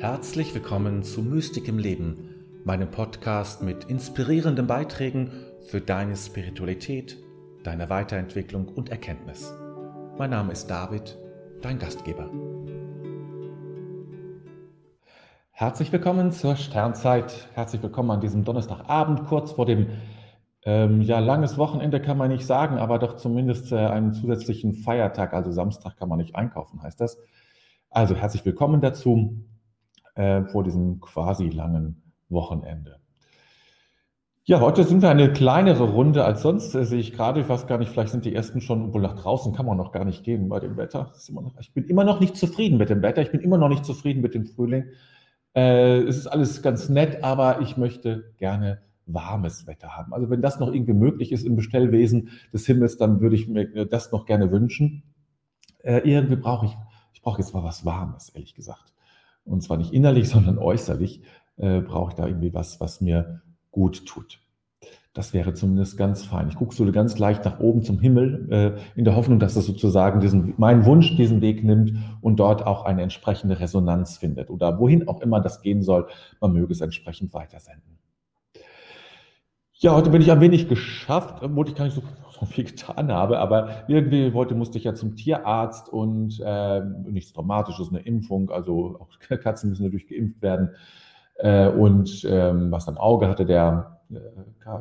Herzlich willkommen zu Mystik im Leben, meinem Podcast mit inspirierenden Beiträgen für deine Spiritualität, deine Weiterentwicklung und Erkenntnis. Mein Name ist David, dein Gastgeber. Herzlich willkommen zur Sternzeit. Herzlich willkommen an diesem Donnerstagabend, kurz vor dem ähm, ja, langes Wochenende kann man nicht sagen, aber doch zumindest äh, einen zusätzlichen Feiertag, also Samstag kann man nicht einkaufen, heißt das. Also herzlich willkommen dazu äh, vor diesem quasi langen Wochenende. Ja, heute sind wir eine kleinere Runde als sonst, äh, sehe ich gerade. Ich weiß gar nicht, vielleicht sind die ersten schon, obwohl nach draußen kann man noch gar nicht gehen bei dem Wetter. Noch, ich bin immer noch nicht zufrieden mit dem Wetter. Ich bin immer noch nicht zufrieden mit dem Frühling. Äh, es ist alles ganz nett, aber ich möchte gerne warmes Wetter haben. Also wenn das noch irgendwie möglich ist im Bestellwesen des Himmels, dann würde ich mir das noch gerne wünschen. Äh, irgendwie brauche ich, ich brauche jetzt mal was Warmes, ehrlich gesagt. Und zwar nicht innerlich, sondern äußerlich äh, brauche ich da irgendwie was, was mir gut tut. Das wäre zumindest ganz fein. Ich gucke so ganz leicht nach oben zum Himmel, äh, in der Hoffnung, dass das sozusagen diesen, mein Wunsch diesen Weg nimmt und dort auch eine entsprechende Resonanz findet. Oder wohin auch immer das gehen soll, man möge es entsprechend weitersenden. Ja, heute bin ich ein wenig geschafft, obwohl ich gar nicht so, so viel getan habe, aber irgendwie heute musste ich ja zum Tierarzt und äh, nichts Dramatisches, eine Impfung, also auch Katzen müssen natürlich geimpft werden. Äh, und ähm, was am Auge hatte der äh,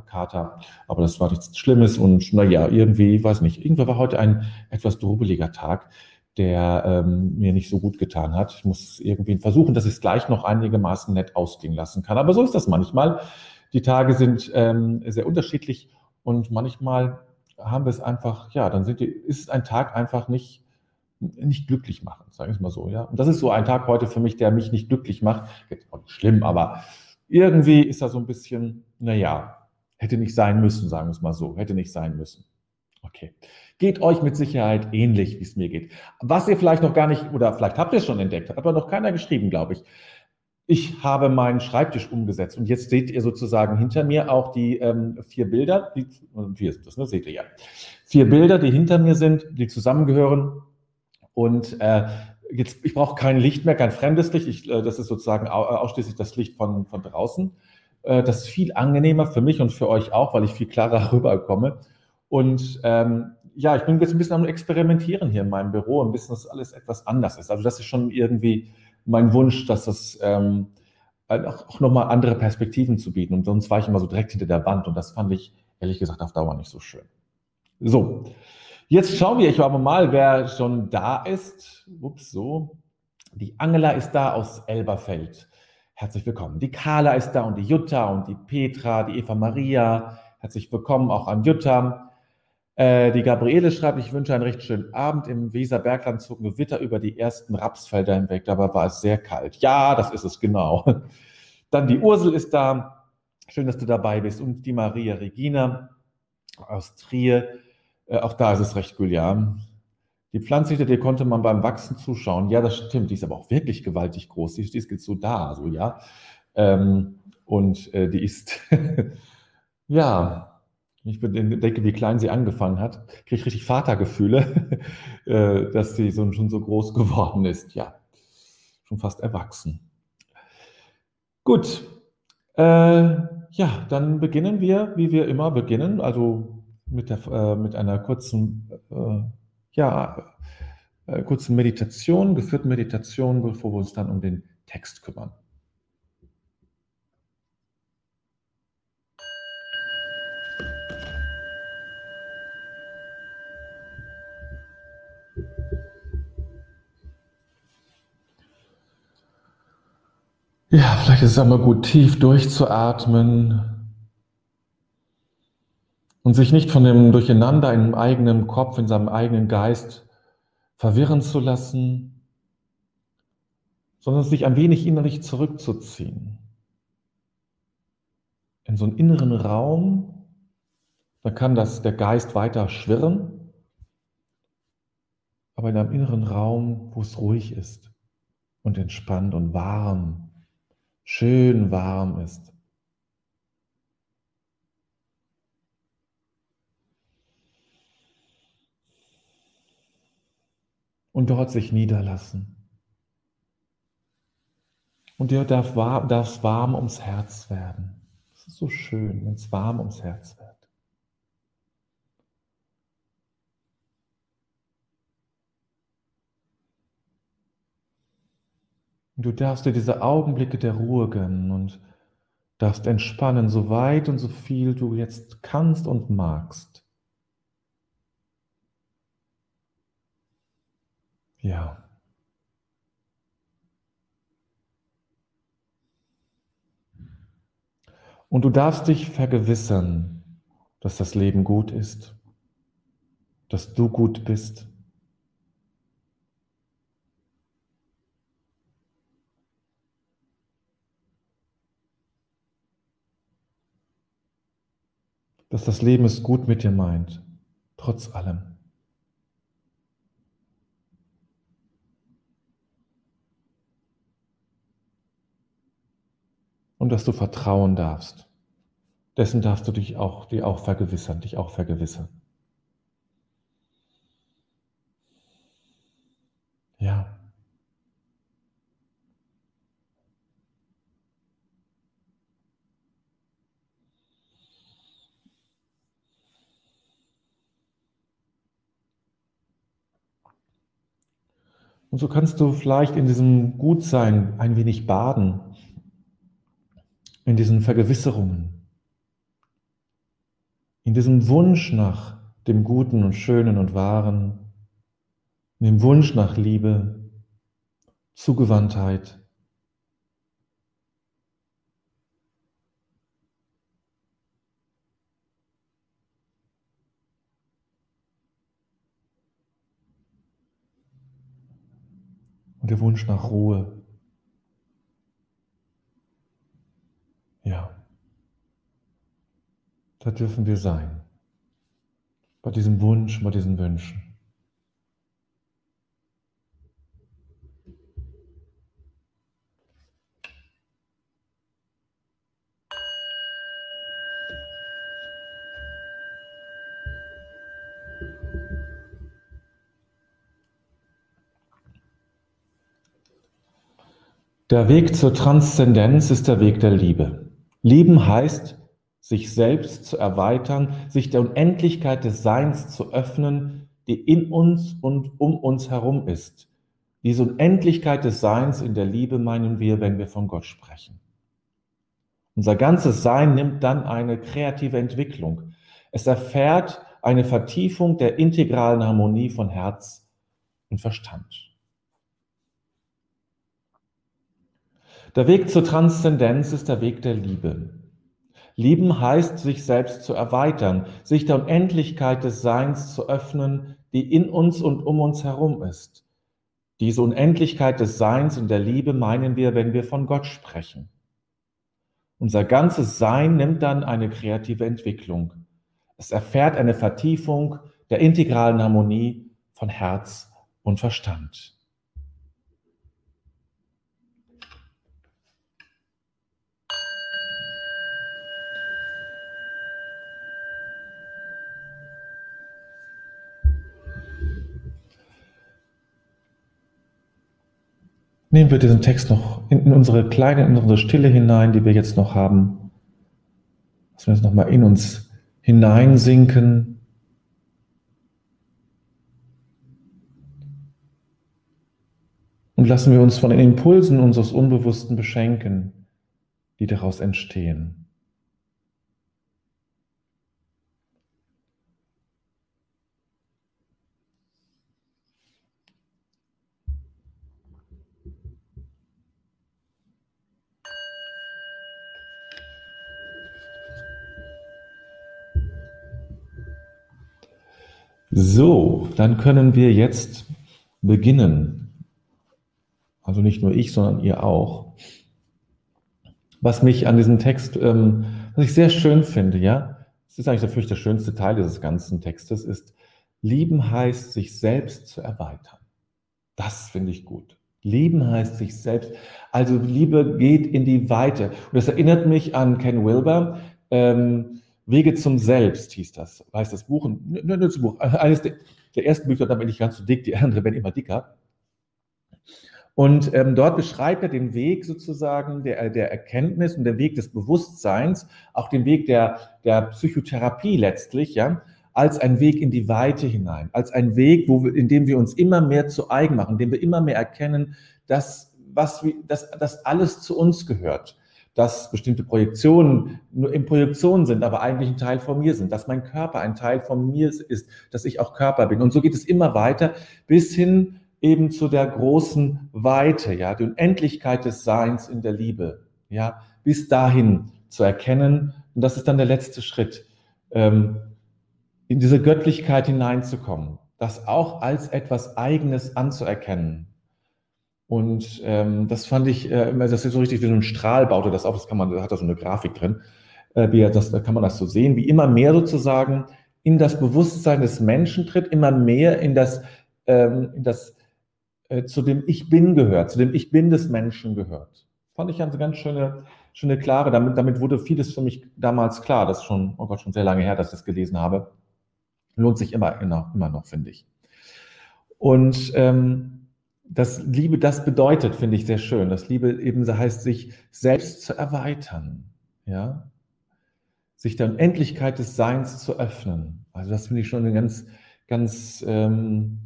Kater, aber das war nichts Schlimmes und naja, irgendwie, weiß nicht, irgendwie war heute ein etwas drubeliger Tag der ähm, mir nicht so gut getan hat. Ich muss irgendwie versuchen, dass ich es gleich noch einigermaßen nett ausgehen lassen kann. Aber so ist das manchmal. Die Tage sind ähm, sehr unterschiedlich und manchmal haben wir es einfach, ja, dann die, ist ein Tag einfach nicht, nicht glücklich machen, sagen wir es mal so, ja. Und das ist so ein Tag heute für mich, der mich nicht glücklich macht. Jetzt auch nicht schlimm, aber irgendwie ist da so ein bisschen, naja, hätte nicht sein müssen, sagen wir es mal so, hätte nicht sein müssen. Okay. Geht euch mit Sicherheit ähnlich, wie es mir geht. Was ihr vielleicht noch gar nicht, oder vielleicht habt ihr es schon entdeckt, hat aber noch keiner geschrieben, glaube ich ich habe meinen Schreibtisch umgesetzt und jetzt seht ihr sozusagen hinter mir auch die ähm, vier Bilder, die, vier sind das, ne? seht ihr ja. Vier Bilder, die hinter mir sind, die zusammengehören und äh, jetzt, ich brauche kein Licht mehr, kein fremdes Licht, ich, äh, das ist sozusagen ausschließlich das Licht von, von draußen. Äh, das ist viel angenehmer für mich und für euch auch, weil ich viel klarer rüberkomme. Und ähm, ja, ich bin jetzt ein bisschen am Experimentieren hier in meinem Büro, ein bisschen, dass alles etwas anders ist. Also das ist schon irgendwie mein Wunsch, dass das ähm, auch nochmal andere Perspektiven zu bieten. Und sonst war ich immer so direkt hinter der Wand und das fand ich ehrlich gesagt auf Dauer nicht so schön. So, jetzt schauen wir aber mal, wer schon da ist. Ups, so. Die Angela ist da aus Elberfeld. Herzlich willkommen. Die Carla ist da und die Jutta und die Petra, die Eva Maria. Herzlich willkommen auch an Jutta. Äh, die Gabriele schreibt, ich wünsche einen recht schönen Abend. Im Weserbergland zog Gewitter über die ersten Rapsfelder hinweg, dabei war es sehr kalt. Ja, das ist es genau. Dann die Ursel ist da. Schön, dass du dabei bist. Und die Maria Regina aus Trier. Äh, auch da ist es recht cool, ja. Die Pflanze, der konnte man beim Wachsen zuschauen. Ja, das stimmt. Die ist aber auch wirklich gewaltig groß. Die, die ist jetzt so da, so, ja. Ähm, und äh, die ist, ja, ich denke, wie klein sie angefangen hat, kriege ich richtig Vatergefühle, äh, dass sie so, schon so groß geworden ist. Ja, schon fast erwachsen. Gut, äh, ja, dann beginnen wir, wie wir immer beginnen, also mit, der, äh, mit einer kurzen, äh, ja, äh, kurzen Meditation, geführten Meditation, bevor wir uns dann um den Text kümmern. Ja, vielleicht ist es einmal gut, tief durchzuatmen und sich nicht von dem Durcheinander in dem eigenen Kopf, in seinem eigenen Geist verwirren zu lassen, sondern sich ein wenig innerlich zurückzuziehen. In so einen inneren Raum, da kann das, der Geist weiter schwirren, aber in einem inneren Raum, wo es ruhig ist und entspannt und warm schön warm ist. Und dort sich niederlassen. Und dir darf, darf es warm ums Herz werden. Es ist so schön, wenn es warm ums Herz wird. Und du darfst dir diese Augenblicke der Ruhe gönnen und darfst entspannen, so weit und so viel du jetzt kannst und magst. Ja. Und du darfst dich vergewissern, dass das Leben gut ist, dass du gut bist. Dass das Leben es gut mit dir meint, trotz allem. und dass du vertrauen darfst. Dessen darfst du dich auch, dir auch vergewissern, dich auch vergewissern. Ja. Und so kannst du vielleicht in diesem Gutsein ein wenig baden in diesen Vergewisserungen, in diesem Wunsch nach dem Guten und Schönen und Wahren, in dem Wunsch nach Liebe, Zugewandtheit. Und der Wunsch nach Ruhe. Ja, da dürfen wir sein. Bei diesem Wunsch, bei diesen Wünschen. Der Weg zur Transzendenz ist der Weg der Liebe. Lieben heißt, sich selbst zu erweitern, sich der Unendlichkeit des Seins zu öffnen, die in uns und um uns herum ist. Diese Unendlichkeit des Seins in der Liebe meinen wir, wenn wir von Gott sprechen. Unser ganzes Sein nimmt dann eine kreative Entwicklung. Es erfährt eine Vertiefung der integralen Harmonie von Herz und Verstand. Der Weg zur Transzendenz ist der Weg der Liebe. Lieben heißt, sich selbst zu erweitern, sich der Unendlichkeit des Seins zu öffnen, die in uns und um uns herum ist. Diese Unendlichkeit des Seins und der Liebe meinen wir, wenn wir von Gott sprechen. Unser ganzes Sein nimmt dann eine kreative Entwicklung. Es erfährt eine Vertiefung der integralen Harmonie von Herz und Verstand. Nehmen wir diesen Text noch in, unsere kleine, in unsere Stille hinein, die wir jetzt noch haben. Dass wir jetzt nochmal in uns hineinsinken. Und lassen wir uns von den Impulsen unseres Unbewussten beschenken, die daraus entstehen. So, dann können wir jetzt beginnen. Also nicht nur ich, sondern ihr auch. Was mich an diesem Text, ähm, was ich sehr schön finde, ja, es ist eigentlich natürlich der schönste Teil dieses ganzen Textes, ist, lieben heißt, sich selbst zu erweitern. Das finde ich gut. Lieben heißt sich selbst. Also Liebe geht in die Weite. Und das erinnert mich an Ken Wilber. Ähm, Wege zum Selbst hieß das, heißt das Buch, ein Buch, eines der, der ersten Bücher, da bin ich ganz so dick, die anderen werden immer dicker. Und ähm, dort beschreibt er den Weg sozusagen der, der Erkenntnis und der Weg des Bewusstseins, auch den Weg der, der Psychotherapie letztlich, ja, als ein Weg in die Weite hinein, als ein Weg, wo wir, in dem wir uns immer mehr zu eigen machen, in dem wir immer mehr erkennen, dass, was, dass, dass alles zu uns gehört, dass bestimmte Projektionen nur in Projektionen sind, aber eigentlich ein Teil von mir sind, dass mein Körper ein Teil von mir ist, dass ich auch Körper bin. Und so geht es immer weiter bis hin eben zu der großen Weite, ja, die Unendlichkeit des Seins in der Liebe, ja, bis dahin zu erkennen. Und das ist dann der letzte Schritt, ähm, in diese Göttlichkeit hineinzukommen, das auch als etwas Eigenes anzuerkennen. Und ähm, das fand ich, äh, das ist so richtig wie so ein Strahl baute das auf, das kann man, da hat da so eine Grafik drin, äh, wie das, da kann man das so sehen, wie immer mehr sozusagen in das Bewusstsein des Menschen tritt, immer mehr in das, ähm, in das äh, zu dem Ich Bin gehört, zu dem Ich Bin des Menschen gehört. Fand ich eine ganz schöne, schöne klare, damit, damit wurde vieles für mich damals klar, das ist schon, oh Gott, schon sehr lange her, dass ich das gelesen habe. Lohnt sich immer, immer, immer noch, finde ich. Und ähm, das Liebe, das bedeutet, finde ich sehr schön, dass Liebe eben so heißt, sich selbst zu erweitern, ja, sich der Unendlichkeit des Seins zu öffnen. Also das finde ich schon eine ganz, ganz ähm,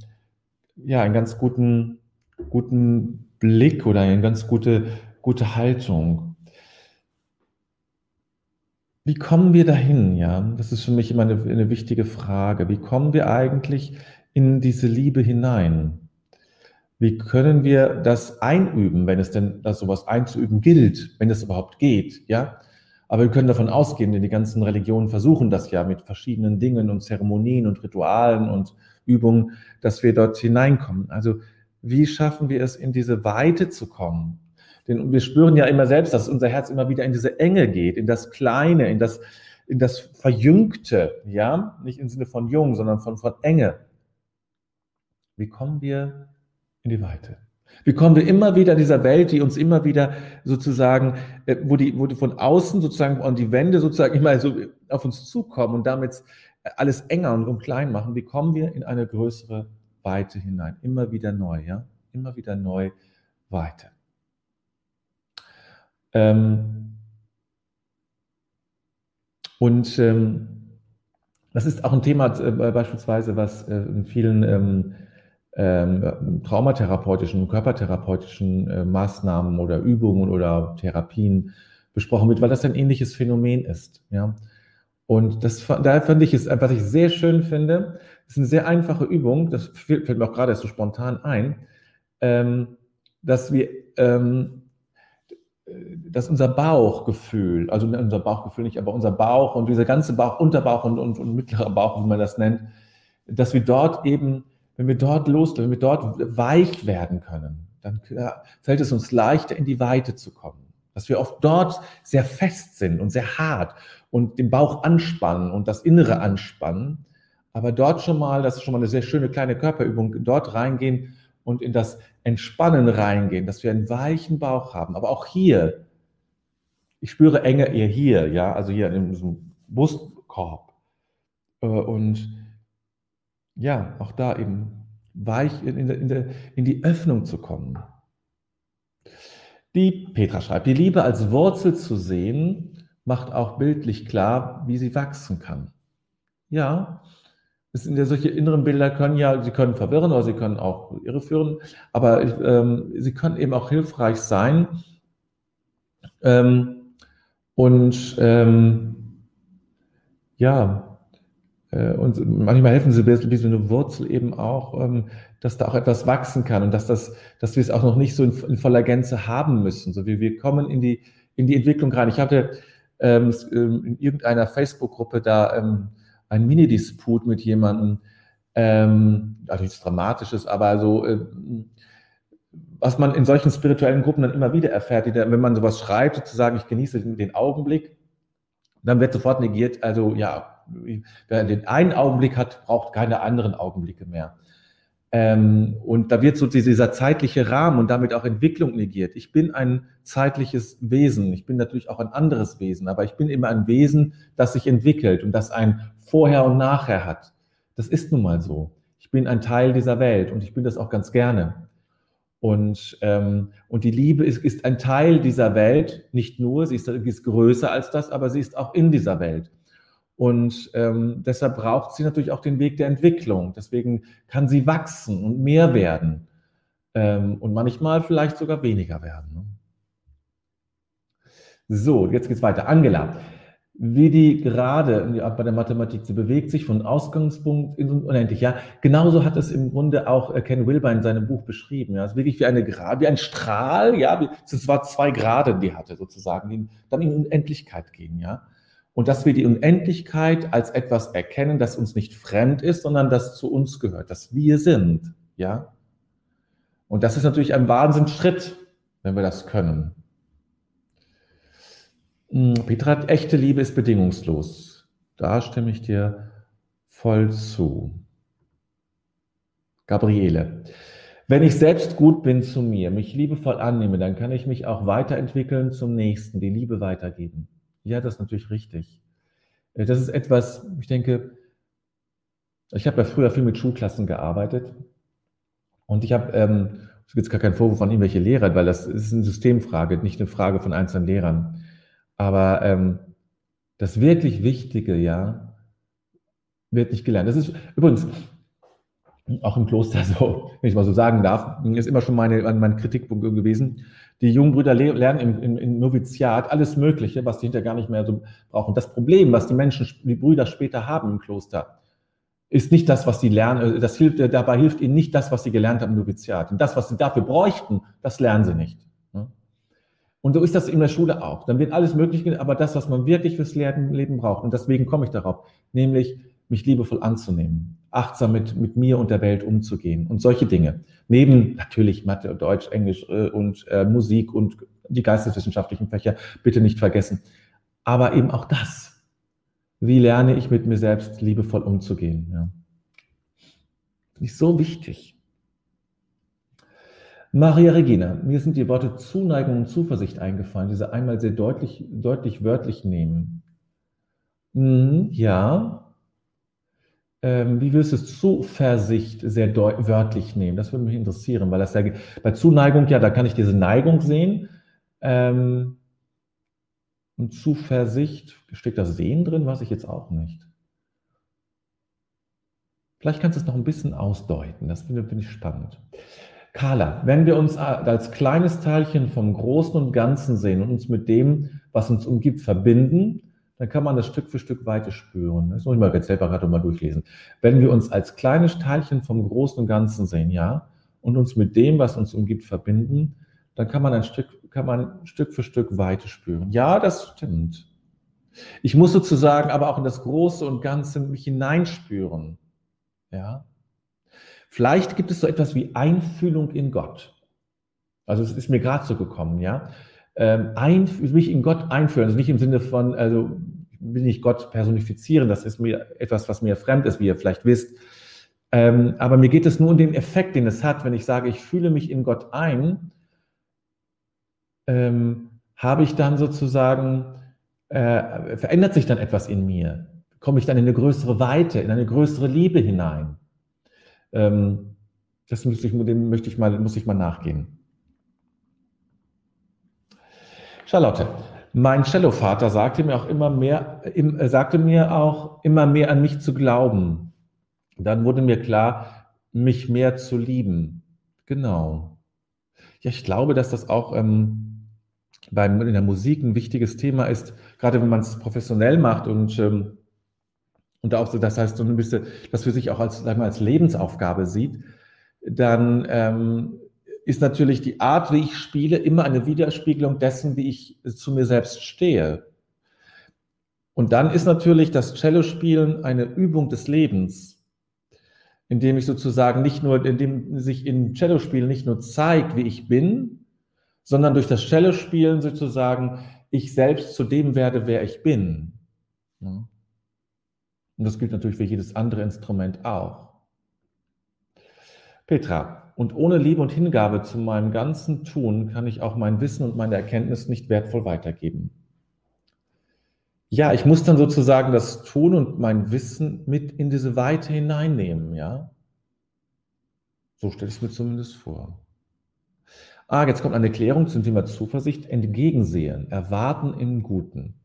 ja, einen ganz guten, guten Blick oder eine ganz gute, gute Haltung. Wie kommen wir dahin? Ja, das ist für mich immer eine, eine wichtige Frage. Wie kommen wir eigentlich in diese Liebe hinein? Wie können wir das einüben, wenn es denn das sowas einzuüben gilt, wenn es überhaupt geht? Ja, aber wir können davon ausgehen, denn die ganzen Religionen versuchen das ja mit verschiedenen Dingen und Zeremonien und Ritualen und Übung, dass wir dort hineinkommen. Also wie schaffen wir es, in diese Weite zu kommen? Denn wir spüren ja immer selbst, dass unser Herz immer wieder in diese Enge geht, in das Kleine, in das, in das Verjüngte, ja, nicht im Sinne von jung, sondern von, von Enge. Wie kommen wir in die Weite? Wie kommen wir immer wieder in dieser Welt, die uns immer wieder sozusagen, äh, wo die, wo die von außen sozusagen an die Wände sozusagen immer so auf uns zukommen und damit alles enger und klein machen, wie kommen wir in eine größere Weite hinein? Immer wieder neu, ja? Immer wieder neu Weite. Ähm und ähm, das ist auch ein Thema äh, beispielsweise, was äh, in vielen ähm, ähm, traumatherapeutischen, körpertherapeutischen äh, Maßnahmen oder Übungen oder Therapien besprochen wird, weil das ein ähnliches Phänomen ist. Ja? Und das, da fand ich es, was ich sehr schön finde, ist eine sehr einfache Übung, das fällt mir auch gerade so spontan ein, ähm, dass wir, ähm, dass unser Bauchgefühl, also unser Bauchgefühl nicht, aber unser Bauch und dieser ganze Bauch, Unterbauch und, und, und mittlerer Bauch, wie man das nennt, dass wir dort eben, wenn wir dort los, wenn wir dort weich werden können, dann fällt es uns leichter, in die Weite zu kommen. Dass wir oft dort sehr fest sind und sehr hart und den Bauch anspannen und das Innere anspannen. Aber dort schon mal, das ist schon mal eine sehr schöne kleine Körperübung, dort reingehen und in das Entspannen reingehen, dass wir einen weichen Bauch haben. Aber auch hier, ich spüre Enge eher hier, ja, also hier in diesem Brustkorb. Äh, und ja, auch da eben weich in, in, in, in die Öffnung zu kommen. Die Petra schreibt, die Liebe als Wurzel zu sehen, macht auch bildlich klar, wie sie wachsen kann. Ja, es sind ja solche inneren Bilder können ja, sie können verwirren oder sie können auch irreführen, aber ähm, sie können eben auch hilfreich sein. Ähm, und ähm, ja, und manchmal helfen sie wie so eine Wurzel eben auch, ähm, dass da auch etwas wachsen kann und dass das, dass wir es auch noch nicht so in, in voller Gänze haben müssen. So wie wir kommen in die, in die Entwicklung rein. Ich hatte ähm, ähm, in irgendeiner Facebook-Gruppe da ähm, ein Mini-Disput mit jemandem, ähm, also nichts Dramatisches, aber so, äh, was man in solchen spirituellen Gruppen dann immer wieder erfährt, die, wenn man sowas schreibt, sozusagen, ich genieße den Augenblick, dann wird sofort negiert, also ja, wer den einen Augenblick hat, braucht keine anderen Augenblicke mehr. Ähm, und da wird so dieser zeitliche Rahmen und damit auch Entwicklung negiert. Ich bin ein zeitliches Wesen. Ich bin natürlich auch ein anderes Wesen, aber ich bin immer ein Wesen, das sich entwickelt und das ein Vorher und Nachher hat. Das ist nun mal so. Ich bin ein Teil dieser Welt und ich bin das auch ganz gerne. Und, ähm, und die Liebe ist, ist ein Teil dieser Welt, nicht nur, sie ist, ist größer als das, aber sie ist auch in dieser Welt. Und ähm, deshalb braucht sie natürlich auch den Weg der Entwicklung. Deswegen kann sie wachsen und mehr werden ähm, und manchmal vielleicht sogar weniger werden. Ne? So, jetzt geht's weiter. Angela, wie die gerade bei der Mathematik, sie bewegt sich von Ausgangspunkt in unendlich. Ja, genauso hat es im Grunde auch äh, Ken Wilber in seinem Buch beschrieben. Ja, es ist wirklich wie eine Gerade, wie ein Strahl. Ja, es war zwei Grade, die hatte sozusagen, die dann in Unendlichkeit gehen. Ja, und dass wir die Unendlichkeit als etwas erkennen, das uns nicht fremd ist, sondern das zu uns gehört, dass wir sind. Ja, und das ist natürlich ein Wahnsinnsschritt, wenn wir das können. Hm, Petra, echte Liebe ist bedingungslos. Da stimme ich dir voll zu. Gabriele, wenn ich selbst gut bin zu mir, mich liebevoll annehme, dann kann ich mich auch weiterentwickeln zum Nächsten, die Liebe weitergeben. Ja, das ist natürlich richtig. Äh, das ist etwas, ich denke, ich habe ja früher viel mit Schulklassen gearbeitet und ich habe, ähm, es gibt gar keinen Vorwurf an irgendwelche Lehrer, weil das ist eine Systemfrage, nicht eine Frage von einzelnen Lehrern. Aber ähm, das wirklich Wichtige, ja, wird nicht gelernt. Das ist übrigens auch im Kloster so, wenn ich mal so sagen darf, ist immer schon meine, mein Kritikpunkt gewesen. Die jungen Brüder lernen im, im, im Noviziat alles Mögliche, was die hinterher gar nicht mehr so brauchen. Das Problem, was die Menschen, die Brüder später haben im Kloster, ist nicht das, was sie lernen, äh, das hilft, dabei hilft ihnen nicht das, was sie gelernt haben im Noviziat. Und das, was sie dafür bräuchten, das lernen sie nicht. Und so ist das in der Schule auch. Dann wird alles Mögliche, aber das, was man wirklich fürs Leben braucht, und deswegen komme ich darauf, nämlich mich liebevoll anzunehmen, achtsam mit, mit mir und der Welt umzugehen und solche Dinge. Neben natürlich Mathe, Deutsch, Englisch äh, und äh, Musik und die geisteswissenschaftlichen Fächer, bitte nicht vergessen. Aber eben auch das. Wie lerne ich mit mir selbst liebevoll umzugehen? Ja. Finde ich so wichtig. Maria Regina, mir sind die Worte Zuneigung und Zuversicht eingefallen, die sie einmal sehr deutlich, deutlich wörtlich nehmen. Hm, ja. Ähm, wie willst du es Zuversicht sehr wörtlich nehmen? Das würde mich interessieren, weil das ja bei Zuneigung, ja, da kann ich diese Neigung sehen. Ähm, und Zuversicht, steckt da Sehen drin, weiß ich jetzt auch nicht. Vielleicht kannst du es noch ein bisschen ausdeuten, das finde, finde ich spannend. Carla, wenn wir uns als kleines Teilchen vom Großen und Ganzen sehen und uns mit dem, was uns umgibt, verbinden, dann kann man das Stück für Stück weiter spüren. Das muss ich mal gerade mal durchlesen. Wenn wir uns als kleines Teilchen vom Großen und Ganzen sehen, ja, und uns mit dem, was uns umgibt, verbinden, dann kann man ein Stück, kann man Stück für Stück weiter spüren. Ja, das stimmt. Ich muss sozusagen aber auch in das Große und Ganze mich hineinspüren. Ja. Vielleicht gibt es so etwas wie Einfühlung in Gott. Also es ist mir gerade so gekommen, ja. Ähm, ein, mich in Gott einführen, also nicht im Sinne von, also will ich Gott personifizieren, das ist mir etwas, was mir fremd ist, wie ihr vielleicht wisst. Ähm, aber mir geht es nur um den Effekt, den es hat, wenn ich sage, ich fühle mich in Gott ein, ähm, habe ich dann sozusagen, äh, verändert sich dann etwas in mir? Komme ich dann in eine größere Weite, in eine größere Liebe hinein? Ähm, das müsste ich, dem möchte ich mal, muss ich mal nachgehen. Charlotte, mein Cellovater sagte mir auch immer mehr, äh, sagte mir auch immer mehr an mich zu glauben. Dann wurde mir klar, mich mehr zu lieben. Genau. Ja, ich glaube, dass das auch ähm, beim, in der Musik ein wichtiges Thema ist, gerade wenn man es professionell macht und ähm, und auch so, das heißt, so ein bisschen, das für sich auch als, sagen wir, als Lebensaufgabe sieht, dann ähm, ist natürlich die Art, wie ich spiele, immer eine Widerspiegelung dessen, wie ich zu mir selbst stehe. Und dann ist natürlich das Cello-Spielen eine Übung des Lebens, indem ich sozusagen nicht nur, indem sich in Cello-Spielen nicht nur zeigt, wie ich bin, sondern durch das Cello-Spielen sozusagen ich selbst zu dem werde, wer ich bin. Und das gilt natürlich für jedes andere Instrument auch. Petra, und ohne Liebe und Hingabe zu meinem ganzen Tun kann ich auch mein Wissen und meine Erkenntnis nicht wertvoll weitergeben. Ja, ich muss dann sozusagen das Tun und mein Wissen mit in diese Weite hineinnehmen, ja. So stelle ich es mir zumindest vor. Ah, jetzt kommt eine Klärung zum Thema Zuversicht. Entgegensehen, erwarten im Guten.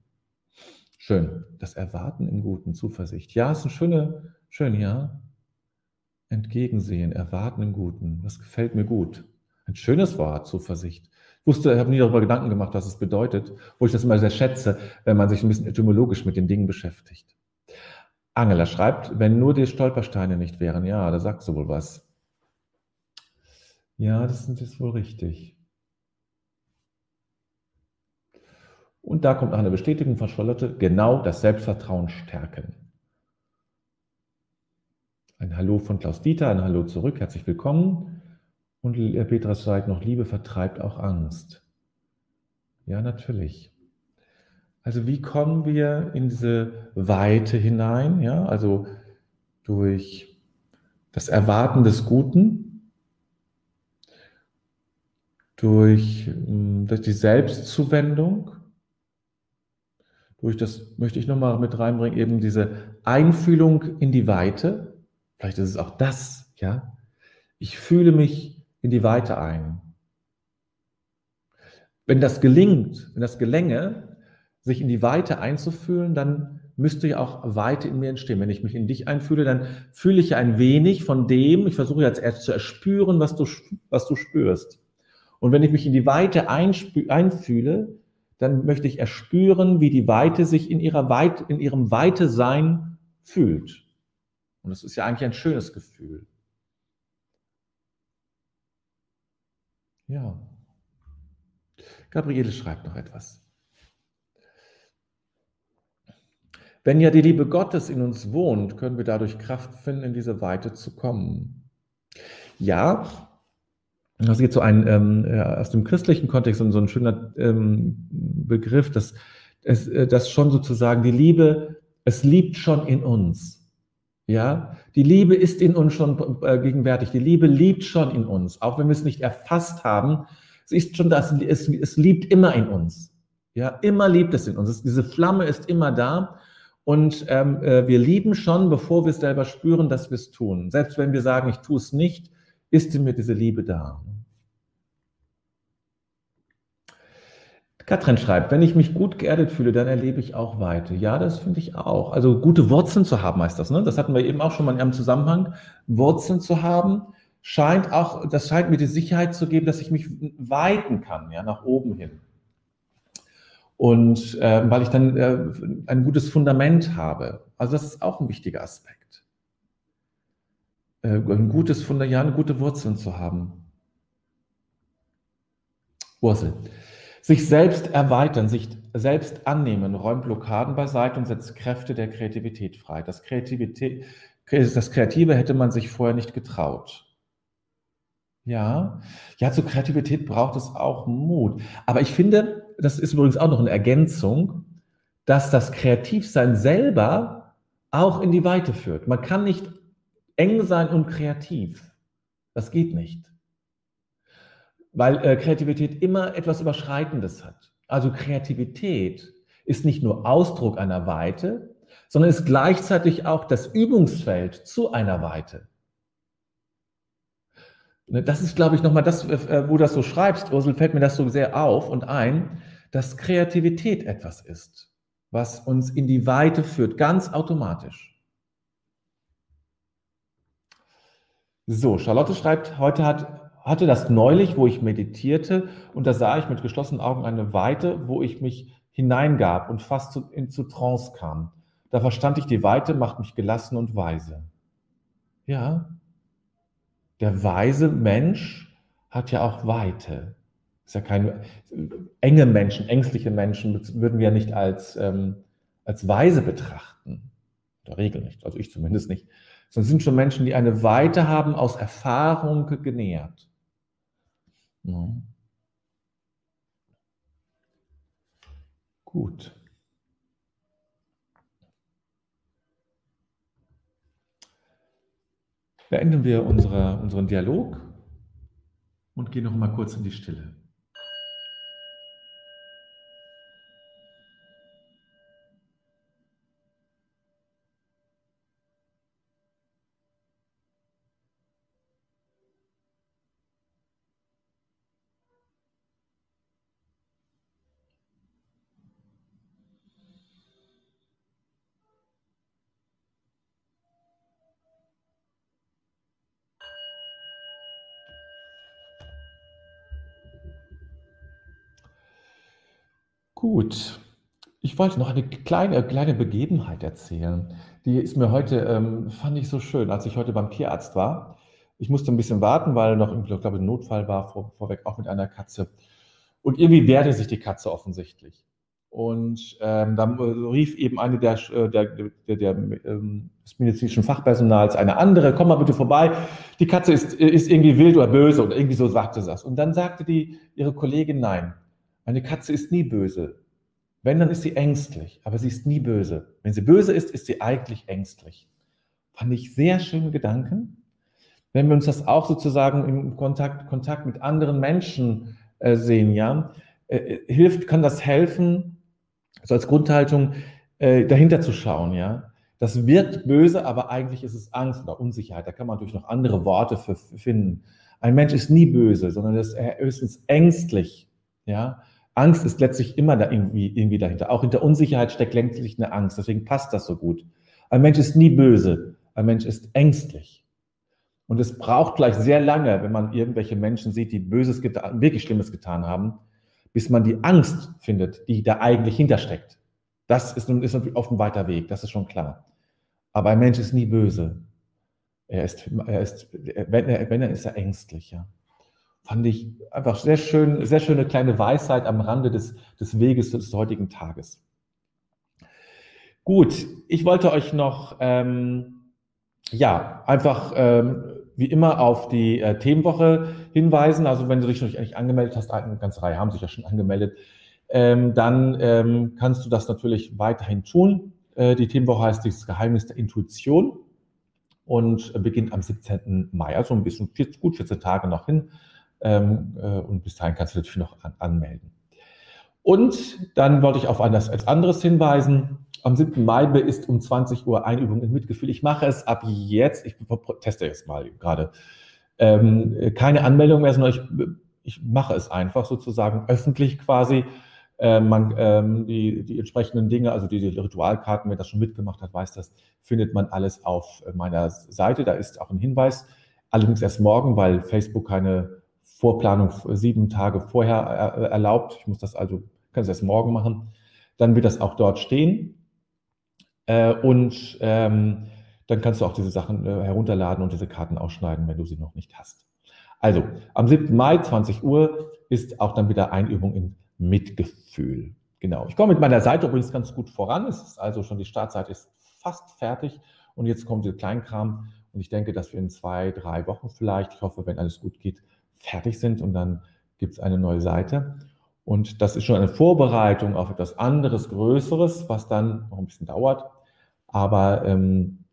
Schön. Das Erwarten im Guten, Zuversicht. Ja, ist ein schöne, schön, ja. Entgegensehen, erwarten im Guten. Das gefällt mir gut. Ein schönes Wort, Zuversicht. Ich wusste, ich habe nie darüber Gedanken gemacht, was es bedeutet, wo ich das immer sehr schätze, wenn man sich ein bisschen etymologisch mit den Dingen beschäftigt. Angela schreibt, wenn nur die Stolpersteine nicht wären. Ja, da sagst du wohl was. Ja, das ist wohl richtig. Und da kommt noch eine Bestätigung von Charlotte, genau das Selbstvertrauen stärken. Ein Hallo von Klaus Dieter, ein Hallo zurück, herzlich willkommen. Und Petra sagt noch, Liebe vertreibt auch Angst. Ja, natürlich. Also wie kommen wir in diese Weite hinein? Ja, also durch das Erwarten des Guten, durch, hm, durch die Selbstzuwendung, durch das möchte ich nochmal mit reinbringen, eben diese Einfühlung in die Weite. Vielleicht ist es auch das, ja. Ich fühle mich in die Weite ein. Wenn das gelingt, wenn das gelänge, sich in die Weite einzufühlen, dann müsste ja auch Weite in mir entstehen. Wenn ich mich in dich einfühle, dann fühle ich ja ein wenig von dem, ich versuche jetzt erst zu erspüren, was du, was du spürst. Und wenn ich mich in die Weite einfühle, dann möchte ich erspüren, wie die Weite sich in, ihrer Weite, in ihrem Weite-Sein fühlt. Und das ist ja eigentlich ein schönes Gefühl. Ja. Gabriele schreibt noch etwas. Wenn ja die Liebe Gottes in uns wohnt, können wir dadurch Kraft finden, in diese Weite zu kommen. Ja, das ist jetzt so ein ähm, aus dem christlichen Kontext so ein schöner ähm, Begriff, dass äh, dass schon sozusagen die Liebe, es liebt schon in uns. Ja, die Liebe ist in uns schon äh, gegenwärtig. Die Liebe liebt schon in uns, auch wenn wir es nicht erfasst haben. Es ist schon das, es, es liebt immer in uns. Ja, immer liebt es in uns. Es, diese Flamme ist immer da. Und ähm, äh, wir lieben schon, bevor wir es selber spüren, dass wir es tun. Selbst wenn wir sagen, ich tue es nicht, ist in mir diese Liebe da. Katrin schreibt, wenn ich mich gut geerdet fühle, dann erlebe ich auch Weite. Ja, das finde ich auch. Also gute Wurzeln zu haben heißt das. Ne? Das hatten wir eben auch schon mal in einem Zusammenhang. Wurzeln zu haben scheint auch, das scheint mir die Sicherheit zu geben, dass ich mich weiten kann, ja, nach oben hin. Und äh, weil ich dann äh, ein gutes Fundament habe. Also das ist auch ein wichtiger Aspekt. Äh, ein gutes Fundament, ja, gute Wurzeln zu haben. Wurzel. Sich selbst erweitern, sich selbst annehmen, räumt Blockaden beiseite und setzt Kräfte der Kreativität frei. Das, Kreativität, das Kreative hätte man sich vorher nicht getraut. Ja, ja, zur Kreativität braucht es auch Mut. Aber ich finde, das ist übrigens auch noch eine Ergänzung, dass das Kreativsein selber auch in die Weite führt. Man kann nicht eng sein und kreativ. Das geht nicht weil äh, Kreativität immer etwas Überschreitendes hat. Also Kreativität ist nicht nur Ausdruck einer Weite, sondern ist gleichzeitig auch das Übungsfeld zu einer Weite. Ne, das ist, glaube ich, nochmal das, äh, wo du das so schreibst, Ursel, fällt mir das so sehr auf und ein, dass Kreativität etwas ist, was uns in die Weite führt, ganz automatisch. So, Charlotte schreibt, heute hat hatte das neulich, wo ich meditierte und da sah ich mit geschlossenen Augen eine Weite, wo ich mich hineingab und fast zu, in, zu Trance kam. Da verstand ich, die Weite macht mich gelassen und weise. Ja, der weise Mensch hat ja auch Weite. Ist ja keine enge Menschen, ängstliche Menschen würden wir ja nicht als, ähm, als weise betrachten. In der Regel nicht, also ich zumindest nicht. Sondern sind schon Menschen, die eine Weite haben, aus Erfahrung genährt. Ja. Gut. Beenden wir unsere, unseren Dialog und gehen noch mal kurz in die Stille. Gut. Ich wollte noch eine kleine, kleine Begebenheit erzählen. Die ist mir heute, ähm, fand ich so schön, als ich heute beim Tierarzt war. Ich musste ein bisschen warten, weil noch, ich glaube, ein Notfall war vor, vorweg auch mit einer Katze. Und irgendwie wehrte sich die Katze offensichtlich. Und ähm, dann rief eben eine der, äh, der, der, der ähm, des medizinischen Fachpersonals eine andere, komm mal bitte vorbei, die Katze ist, ist irgendwie wild oder böse oder irgendwie so sagte sie das. Und dann sagte die, ihre Kollegin, nein, eine Katze ist nie böse. Wenn, dann ist sie ängstlich, aber sie ist nie böse. Wenn sie böse ist, ist sie eigentlich ängstlich. Fand ich sehr schöne Gedanken. Wenn wir uns das auch sozusagen im Kontakt, Kontakt mit anderen Menschen äh, sehen, ja, äh, äh hilft, kann das helfen, also als Grundhaltung äh, dahinter zu schauen, ja. Das wird böse, aber eigentlich ist es Angst oder Unsicherheit. Da kann man natürlich noch andere Worte für finden. Ein Mensch ist nie böse, sondern er ist höchstens ängstlich, ja. Angst ist letztlich immer da irgendwie, irgendwie dahinter. Auch hinter Unsicherheit steckt letztlich eine Angst. Deswegen passt das so gut. Ein Mensch ist nie böse. Ein Mensch ist ängstlich. Und es braucht gleich sehr lange, wenn man irgendwelche Menschen sieht, die Böses getan, wirklich Schlimmes getan haben, bis man die Angst findet, die da eigentlich hintersteckt. Das ist, ist natürlich oft ein weiter Weg, das ist schon klar. Aber ein Mensch ist nie böse. Er ist, er ist wenn, er, wenn er ist er ängstlich, ja. Fand ich einfach sehr schön, sehr schöne kleine Weisheit am Rande des, des Weges des heutigen Tages. Gut, ich wollte euch noch, ähm, ja, einfach ähm, wie immer auf die äh, Themenwoche hinweisen. Also wenn du dich noch nicht angemeldet hast, eine ganze Reihe haben sich ja schon angemeldet, ähm, dann ähm, kannst du das natürlich weiterhin tun. Äh, die Themenwoche heißt das Geheimnis der Intuition und beginnt am 17. Mai, also ein bisschen gut 14 Tage noch hin. Ähm, äh, und bis dahin kannst du natürlich noch an, anmelden. Und dann wollte ich auf etwas als anderes hinweisen. Am 7. Mai ist um 20 Uhr Einübung in Mitgefühl. Ich mache es ab jetzt, ich teste jetzt mal gerade, ähm, keine Anmeldung mehr, sondern ich, ich mache es einfach sozusagen öffentlich quasi. Äh, man, ähm, die, die entsprechenden Dinge, also die, die Ritualkarten, wer das schon mitgemacht hat, weiß das, findet man alles auf meiner Seite. Da ist auch ein Hinweis. Allerdings erst morgen, weil Facebook keine Vorplanung sieben Tage vorher erlaubt. Ich muss das also, kann es erst morgen machen. Dann wird das auch dort stehen. Äh, und ähm, dann kannst du auch diese Sachen äh, herunterladen und diese Karten ausschneiden, wenn du sie noch nicht hast. Also, am 7. Mai, 20 Uhr, ist auch dann wieder Einübung in Mitgefühl. Genau. Ich komme mit meiner Seite übrigens ganz gut voran. Es ist also schon die Startseite ist fast fertig. Und jetzt kommt der Kleinkram. Und ich denke, dass wir in zwei, drei Wochen vielleicht, ich hoffe, wenn alles gut geht, fertig sind. Und dann gibt es eine neue Seite. Und das ist schon eine Vorbereitung auf etwas anderes, Größeres, was dann noch ein bisschen dauert. Aber ähm,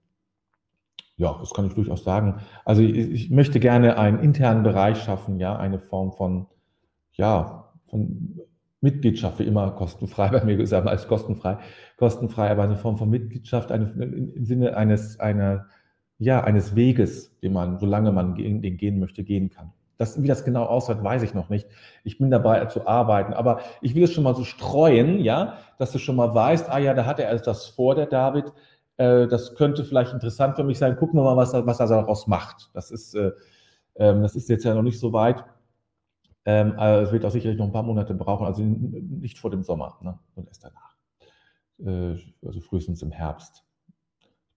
ja, das kann ich durchaus sagen. Also ich, ich, möchte gerne einen internen Bereich schaffen, ja, eine Form von, ja, von Mitgliedschaft, wie immer kostenfrei, bei mir gesagt als kostenfrei, kostenfrei, aber eine Form von Mitgliedschaft eine, im Sinne eines, einer, ja, eines Weges, den man, solange man den gehen möchte, gehen kann. Das, wie das genau aussieht, weiß ich noch nicht. Ich bin dabei zu arbeiten, aber ich will es schon mal so streuen, ja, dass du schon mal weißt, ah ja, da hat er das vor, der David. Äh, das könnte vielleicht interessant für mich sein. Gucken wir mal, was, was er daraus macht. Das ist, äh, äh, das ist jetzt ja noch nicht so weit. Ähm, es wird auch sicherlich noch ein paar Monate brauchen, also nicht vor dem Sommer, ne, und erst danach. Äh, also frühestens im Herbst.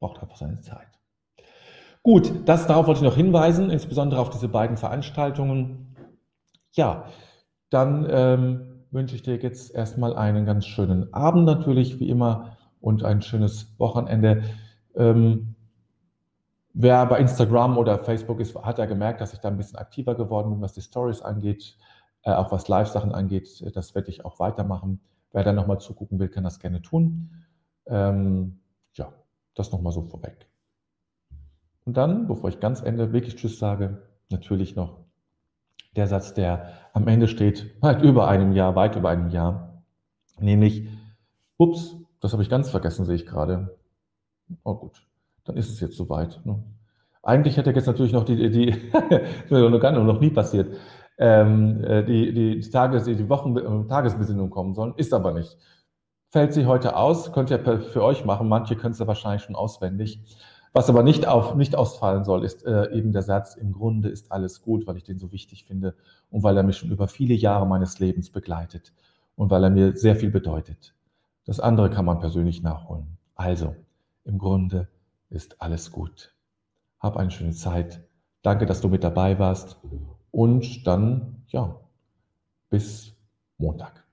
Braucht einfach seine Zeit. Gut, das darauf wollte ich noch hinweisen, insbesondere auf diese beiden Veranstaltungen. Ja, dann ähm, wünsche ich dir jetzt erstmal einen ganz schönen Abend natürlich, wie immer, und ein schönes Wochenende. Ähm, wer bei Instagram oder Facebook ist, hat ja gemerkt, dass ich da ein bisschen aktiver geworden bin, was die Stories angeht, äh, auch was Live-Sachen angeht. Das werde ich auch weitermachen. Wer da nochmal zugucken will, kann das gerne tun. Ähm, ja, das nochmal so vorweg. Und dann, bevor ich ganz Ende wirklich Tschüss sage, natürlich noch der Satz, der am Ende steht, weit über einem Jahr, weit über einem Jahr, nämlich, ups, das habe ich ganz vergessen, sehe ich gerade. Oh gut, dann ist es jetzt soweit. Ne? Eigentlich hätte jetzt natürlich noch die, die, die noch nie passiert, ähm, äh, die, die, Tages-, die Wochen-, äh, Tagesbesinnung kommen sollen, ist aber nicht. Fällt sie heute aus, könnt ihr für euch machen, manche können es ja wahrscheinlich schon auswendig. Was aber nicht, auf, nicht ausfallen soll, ist äh, eben der Satz, im Grunde ist alles gut, weil ich den so wichtig finde und weil er mich schon über viele Jahre meines Lebens begleitet. und weil er mir sehr viel bedeutet. Das andere kann man persönlich nachholen. Also, im Grunde ist alles gut. Hab eine schöne Zeit. Danke, dass du mit dabei warst. Und dann, ja, bis Montag.